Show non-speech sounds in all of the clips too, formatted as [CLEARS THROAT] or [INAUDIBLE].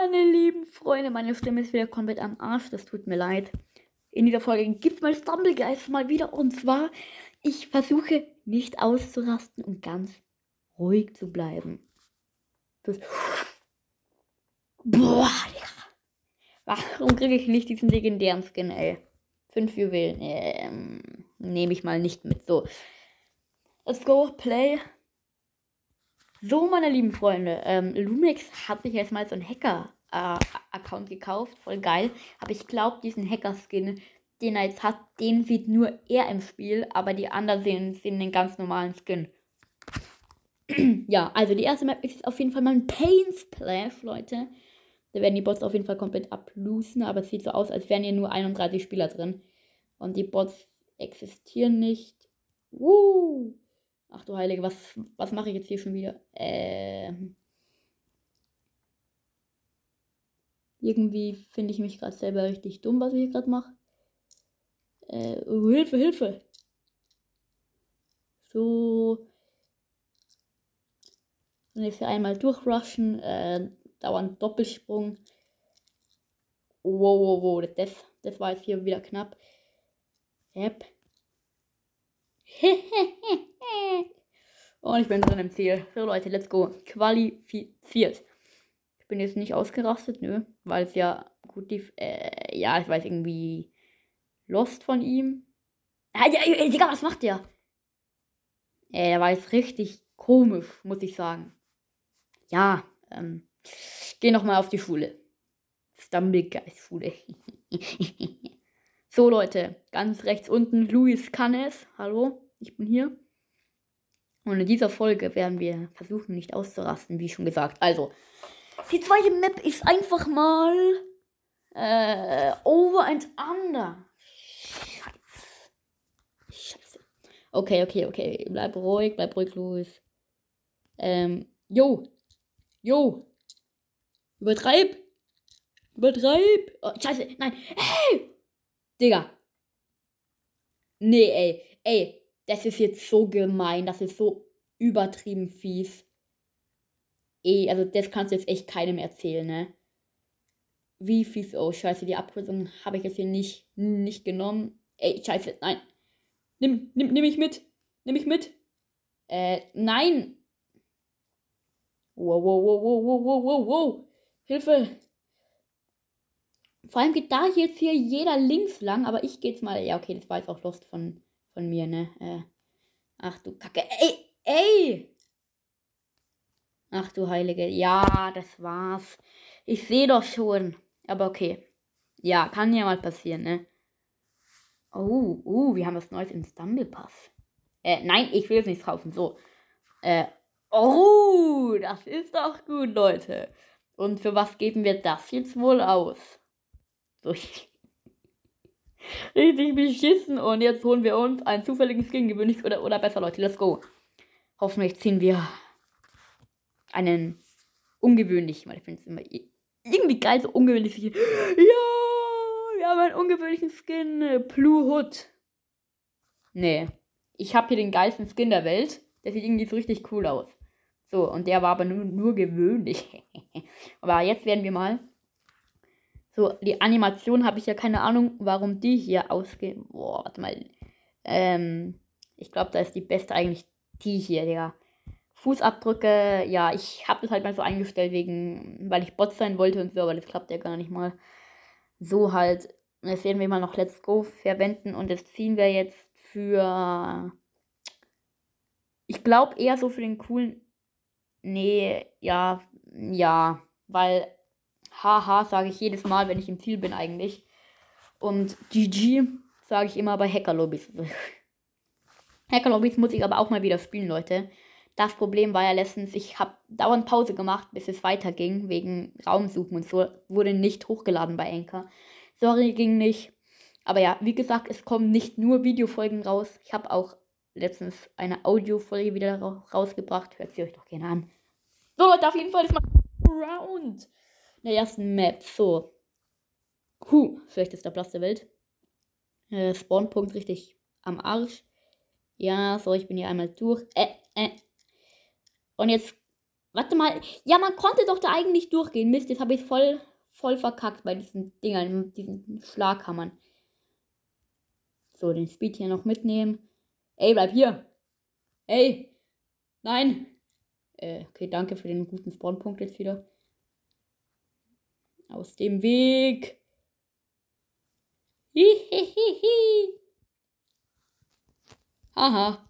meine lieben Freunde, meine Stimme ist wieder komplett am Arsch. Das tut mir leid. In dieser Folge gibt es mein Stumblegeist mal wieder. Und zwar, ich versuche nicht auszurasten und ganz ruhig zu bleiben. Das Boah, Digga. Warum kriege ich nicht diesen legendären Skin, ey? Fünf Juwelen. Ähm, Nehme ich mal nicht mit. So. Let's go, play. So, meine lieben Freunde, ähm, Lumix hat sich jetzt mal so einen Hacker-Account äh, gekauft. Voll geil. Aber ich glaube, diesen Hacker-Skin, den er jetzt hat, den sieht nur er im Spiel. Aber die anderen sehen, sehen den ganz normalen Skin. [CLEARS THROAT] ja, also die erste Map ist auf jeden Fall mal ein Pain Splash, Leute. Da werden die Bots auf jeden Fall komplett ablosen, aber es sieht so aus, als wären hier nur 31 Spieler drin. Und die Bots existieren nicht. Woo! Ach du Heilige, was, was mache ich jetzt hier schon wieder? Ähm. Irgendwie finde ich mich gerade selber richtig dumm, was ich hier gerade mache. Äh, oh, Hilfe, Hilfe! So. Und jetzt hier einmal durchrushen. Äh, dauernd Doppelsprung. Wow, wow, wow. Das, das war jetzt hier wieder knapp. Yep. [LAUGHS] Und ich bin drin im Ziel. So Leute, let's go. Qualifiziert. Ich bin jetzt nicht ausgerastet, nö. Weil es ja gut lief. Äh, ja, ich weiß irgendwie Lost von ihm. Ah, ja, ja, Digga, was macht der? Äh, der war jetzt richtig komisch, muss ich sagen. Ja, ähm. Geh nochmal auf die Schule. Stumblegeist-Schule. [LAUGHS] so, Leute, ganz rechts unten Luis Canes. Hallo, ich bin hier. Und in dieser Folge werden wir versuchen, nicht auszurasten, wie schon gesagt. Also, die zweite Map ist einfach mal äh, Over and Under. Scheiße. Scheiße. Okay, okay, okay. Bleib ruhig, bleib ruhig, Luis. Ähm, yo. Yo. Übertreib. Übertreib. Oh, scheiße, nein. Hey! Digga. Nee, ey. Ey, das ist jetzt so gemein. Das ist so übertrieben fies. Ey, also das kannst du jetzt echt keinem erzählen, ne? Wie fies. Oh, scheiße, die Abkürzung habe ich jetzt hier nicht, nicht genommen. Ey, scheiße, nein. Nimm, nimm, nimm mich mit. Nimm mich mit. Äh, nein. Wow, wow, wow, wow, wow, wow, wow, wow. Hilfe. Vor allem geht da jetzt hier jeder links lang, aber ich gehe jetzt mal. Ja, okay, das war jetzt auch Lost von, von mir, ne? Äh, ach du Kacke. Ey, ey! Ach du Heilige. Ja, das war's. Ich sehe doch schon. Aber okay. Ja, kann ja mal passieren, ne? Oh, uh, wir haben was Neues im Stumble Pass. Äh, nein, ich will jetzt nichts kaufen. So. Äh, oh, das ist doch gut, Leute. Und für was geben wir das jetzt wohl aus? So, [LAUGHS] richtig beschissen. Und jetzt holen wir uns einen zufälligen Skin, gewöhnlich oder, oder besser, Leute. Let's go. Hoffentlich ziehen wir einen ungewöhnlichen, weil ich finde es immer irgendwie geil, so ungewöhnlich. [GASPS] Ja, wir haben einen ungewöhnlichen Skin. Blue Hood. Nee. Ich habe hier den geilsten Skin der Welt. Der sieht irgendwie so richtig cool aus. So, und der war aber nur, nur gewöhnlich. [LAUGHS] aber jetzt werden wir mal. So, die Animation habe ich ja keine Ahnung, warum die hier ausgehen. Boah, warte mal. Ähm, ich glaube, da ist die beste eigentlich die hier, Digga. Fußabdrücke, ja, ich habe das halt mal so eingestellt, wegen, weil ich Bot sein wollte und so, aber das klappt ja gar nicht mal. So halt. Jetzt werden wir mal noch Let's Go verwenden und das ziehen wir jetzt für. Ich glaube eher so für den coolen Nee, ja, ja, weil haha sage ich jedes Mal, wenn ich im Ziel bin eigentlich. Und GG sage ich immer bei Hackerlobbys. [LAUGHS] Hackerlobbys muss ich aber auch mal wieder spielen, Leute. Das Problem war ja letztens, ich habe dauernd Pause gemacht, bis es weiterging, wegen Raumsuchen und so. Wurde nicht hochgeladen bei Anchor. Sorry, ging nicht. Aber ja, wie gesagt, es kommen nicht nur Videofolgen raus. Ich habe auch letztens eine Audiofolge wieder rausgebracht. Hört sie euch doch gerne an. So, Leute, auf jeden Fall ist mal Round. In der ersten Map. So. Huh, schlechtester Platz der Welt. Äh, Spawnpunkt richtig am Arsch. Ja, so, ich bin hier einmal durch. Äh, äh. Und jetzt Warte mal. Ja, man konnte doch da eigentlich durchgehen. Mist, jetzt habe ich voll, voll verkackt bei diesen Dingern, diesen Schlaghammern. So, den Speed hier noch mitnehmen. Ey, bleib hier. Ey. Nein. Äh, okay, danke für den guten Spawnpunkt jetzt wieder. Aus dem Weg. Hihihihi. Haha.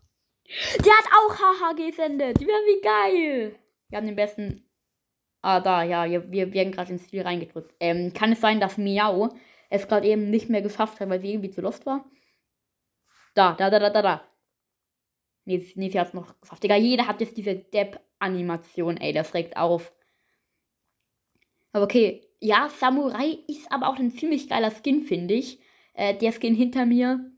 Der hat auch Haha gesendet. Ja, wie geil. Wir haben den besten. Ah, da, ja, wir, wir werden gerade ins Spiel reingedrückt. Ähm, kann es sein, dass Miau es gerade eben nicht mehr geschafft hat, weil sie irgendwie zu lost war? Da, da, da, da, da, da. Nee, nee sie hat es noch geschafft. Digga, jeder hat jetzt diese Depp-Animation, ey, das regt auf. Aber okay, ja, Samurai ist aber auch ein ziemlich geiler Skin, finde ich. Äh, der Skin hinter mir,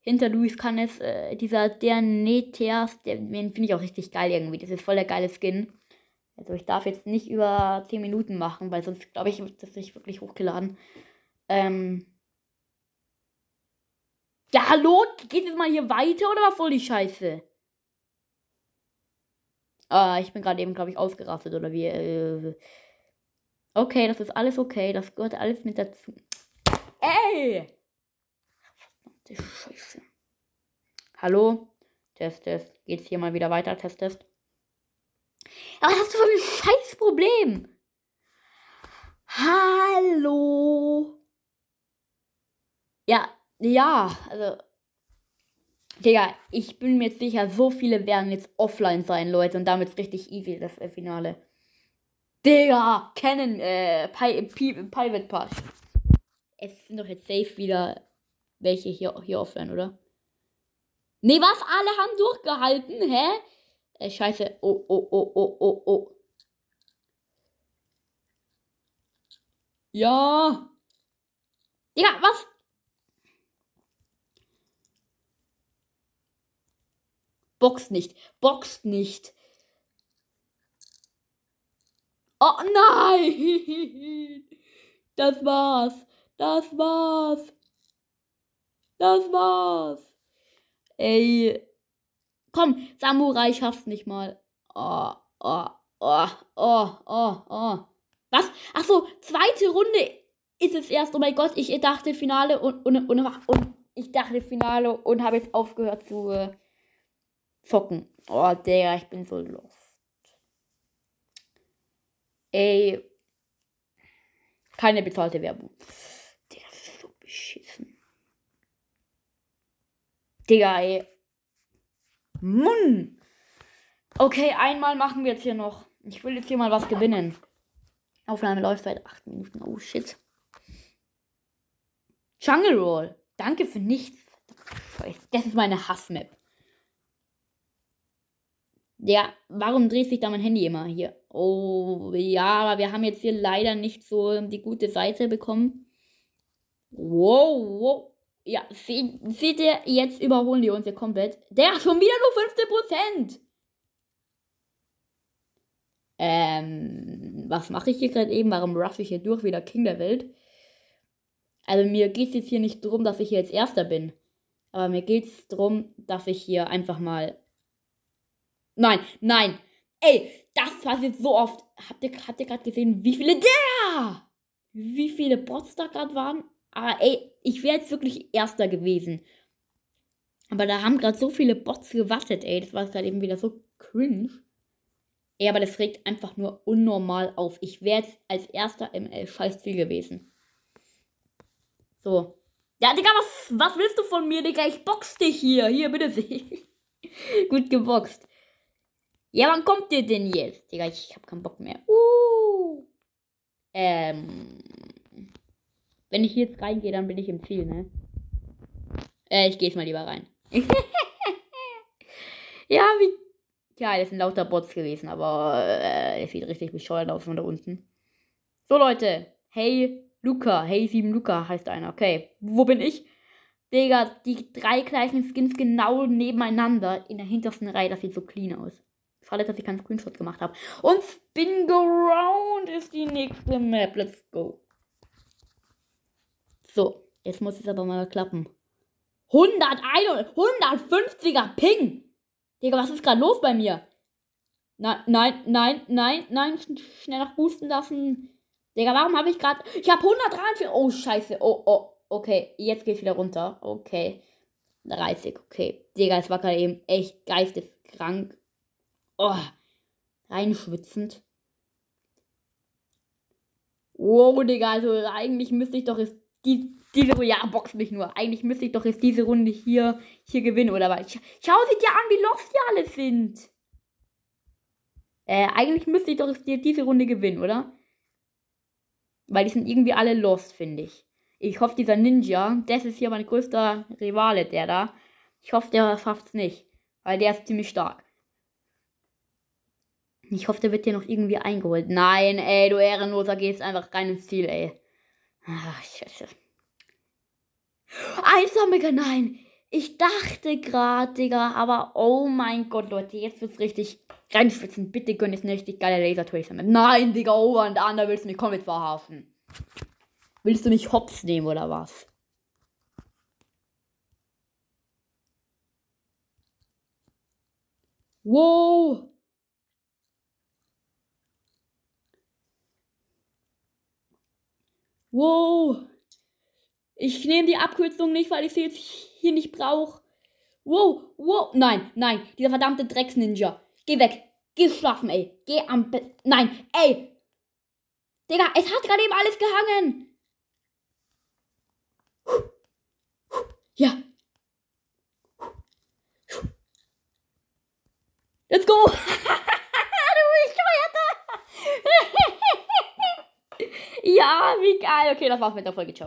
hinter Luis Canes, äh, dieser der Neteas, den finde ich auch richtig geil irgendwie. Das ist voll der geile Skin. Also ich darf jetzt nicht über 10 Minuten machen, weil sonst glaube ich, wird das nicht wirklich hochgeladen. Ähm. Ja, hallo? Geht es mal hier weiter oder was soll die Scheiße? Ah, ich bin gerade eben, glaube ich, ausgerastet oder wie. Äh, okay, das ist alles okay. Das gehört alles mit dazu. Ey! Verdammte Scheiße. Hallo? Test, Test. Geht's hier mal wieder weiter? Test, Test. Aber was hast du für ein scheiß Problem? Hallo? Ja, ja, also. Digga, ich bin mir jetzt sicher, so viele werden jetzt offline sein, Leute. Und damit ist richtig easy, das Finale. Digga, Canon, äh, Private Pass. Es sind doch jetzt safe wieder welche hier, hier offline, oder? Nee, was? Alle haben durchgehalten, hä? Äh, scheiße. Oh, oh, oh, oh, oh, oh. Ja. Ja, was? Boxt nicht. Boxt nicht. Oh nein! [LAUGHS] Das war's. Das war's. Das war's. Ey. Komm, Samurai schaff's nicht mal. Oh, oh, oh, oh, oh, oh. Was? Ach so, zweite Runde ist es erst. Oh mein Gott, ich dachte Finale und, und, und, und ich dachte Finale und habe jetzt aufgehört zu äh, zocken. Oh, der, ich bin so lost. Ey. Keine bezahlte Werbung. Der ist so beschissen. Digga, ey. Munn. Okay, einmal machen wir jetzt hier noch. Ich will jetzt hier mal was gewinnen. Aufnahme läuft seit 8 Minuten. Oh shit. Jungle Roll. Danke für nichts. Das ist meine Hassmap. Ja, warum dreht sich da mein Handy immer hier? Oh, ja, aber wir haben jetzt hier leider nicht so die gute Seite bekommen. Wow, wow. Ja, seht, seht ihr, jetzt überholen die uns hier komplett. Der schon wieder nur 15%. Ähm, was mache ich hier gerade eben? Warum rush ich hier durch wie der King der Welt? Also mir geht es jetzt hier nicht darum, dass ich hier jetzt Erster bin. Aber mir geht es darum, dass ich hier einfach mal Nein, nein. Ey, das passiert so oft. Habt ihr, habt ihr gerade gesehen, wie viele der? Wie viele Bots da gerade waren? Aber ey, ich wäre jetzt wirklich Erster gewesen. Aber da haben gerade so viele Bots gewartet, ey. Das war gerade eben wieder so cringe. Ey, aber das regt einfach nur unnormal auf. Ich wäre jetzt als Erster im äh, Scheißziel gewesen. So. Ja, Digga, was, was willst du von mir, Digga? Ich box dich hier. Hier, bitte. [LAUGHS] Gut geboxt. Ja, wann kommt ihr denn jetzt? Digga, ich hab keinen Bock mehr. Uh. Ähm. Wenn ich jetzt reingehe, dann bin ich im Ziel, ne? Äh, ich gehe jetzt mal lieber rein. [LAUGHS] ja, wie. Ja, das sind lauter Bots gewesen, aber äh, es sieht richtig bescheuert aus von da unten. So, Leute. Hey, Luca. Hey, 7 Luca heißt einer. Okay. Wo bin ich? Digga, die drei gleichen Skins genau nebeneinander in der hintersten Reihe. Das sieht so clean aus. Schade, dass ich keinen Screenshot gemacht habe. Und Spin Go Round ist die nächste Map. Let's go. So, jetzt muss es aber mal klappen. 101, 150er Ping. Digga, was ist gerade los bei mir? Nein, nein, nein, nein, nein, schnell noch boosten lassen. Digga, warum habe ich gerade. Ich habe 143. Oh, scheiße. Oh, oh. Okay, jetzt geht's wieder runter. Okay. 30, okay. Digga, es war gerade eben echt geisteskrank. Oh. Reinschwitzend. Wow, Digga, also eigentlich müsste ich doch jetzt die, diese ja, box mich nur. Eigentlich müsste ich doch jetzt diese Runde hier, hier gewinnen, oder was? Schau sie dir an, wie lost die alle sind. Äh, eigentlich müsste ich doch jetzt diese Runde gewinnen, oder? Weil die sind irgendwie alle lost, finde ich. Ich hoffe, dieser Ninja, das ist hier mein größter Rivale, der da. Ich hoffe, der schafft es nicht. Weil der ist ziemlich stark. Ich hoffe, der wird hier noch irgendwie eingeholt. Nein, ey, du Ehrenloser, gehst einfach rein ins Ziel, ey. Ach, scheiße. Einsammelger, nein. Ich dachte gerade, Digga, aber oh mein Gott, Leute, jetzt wird's richtig reinschwitzen. Bitte gönn jetzt eine richtig geile Laser-Tracer mit. Nein, Digga, oh und an, da willst du mich komplett verhaften. Willst du mich hops nehmen oder was? Wow! Wow! Ich nehme die Abkürzung nicht, weil ich sie jetzt hier nicht brauche. Wow, wow. Nein, nein, dieser verdammte Drecksninja. Geh weg. Geh schlafen, ey. Geh am Bett. Nein, ey. Digga, es hat gerade eben alles gehangen. Ja. Let's go. [LAUGHS] du bescheuerter. Ja, wie geil. Okay, das war's mit der Folge. Ciao.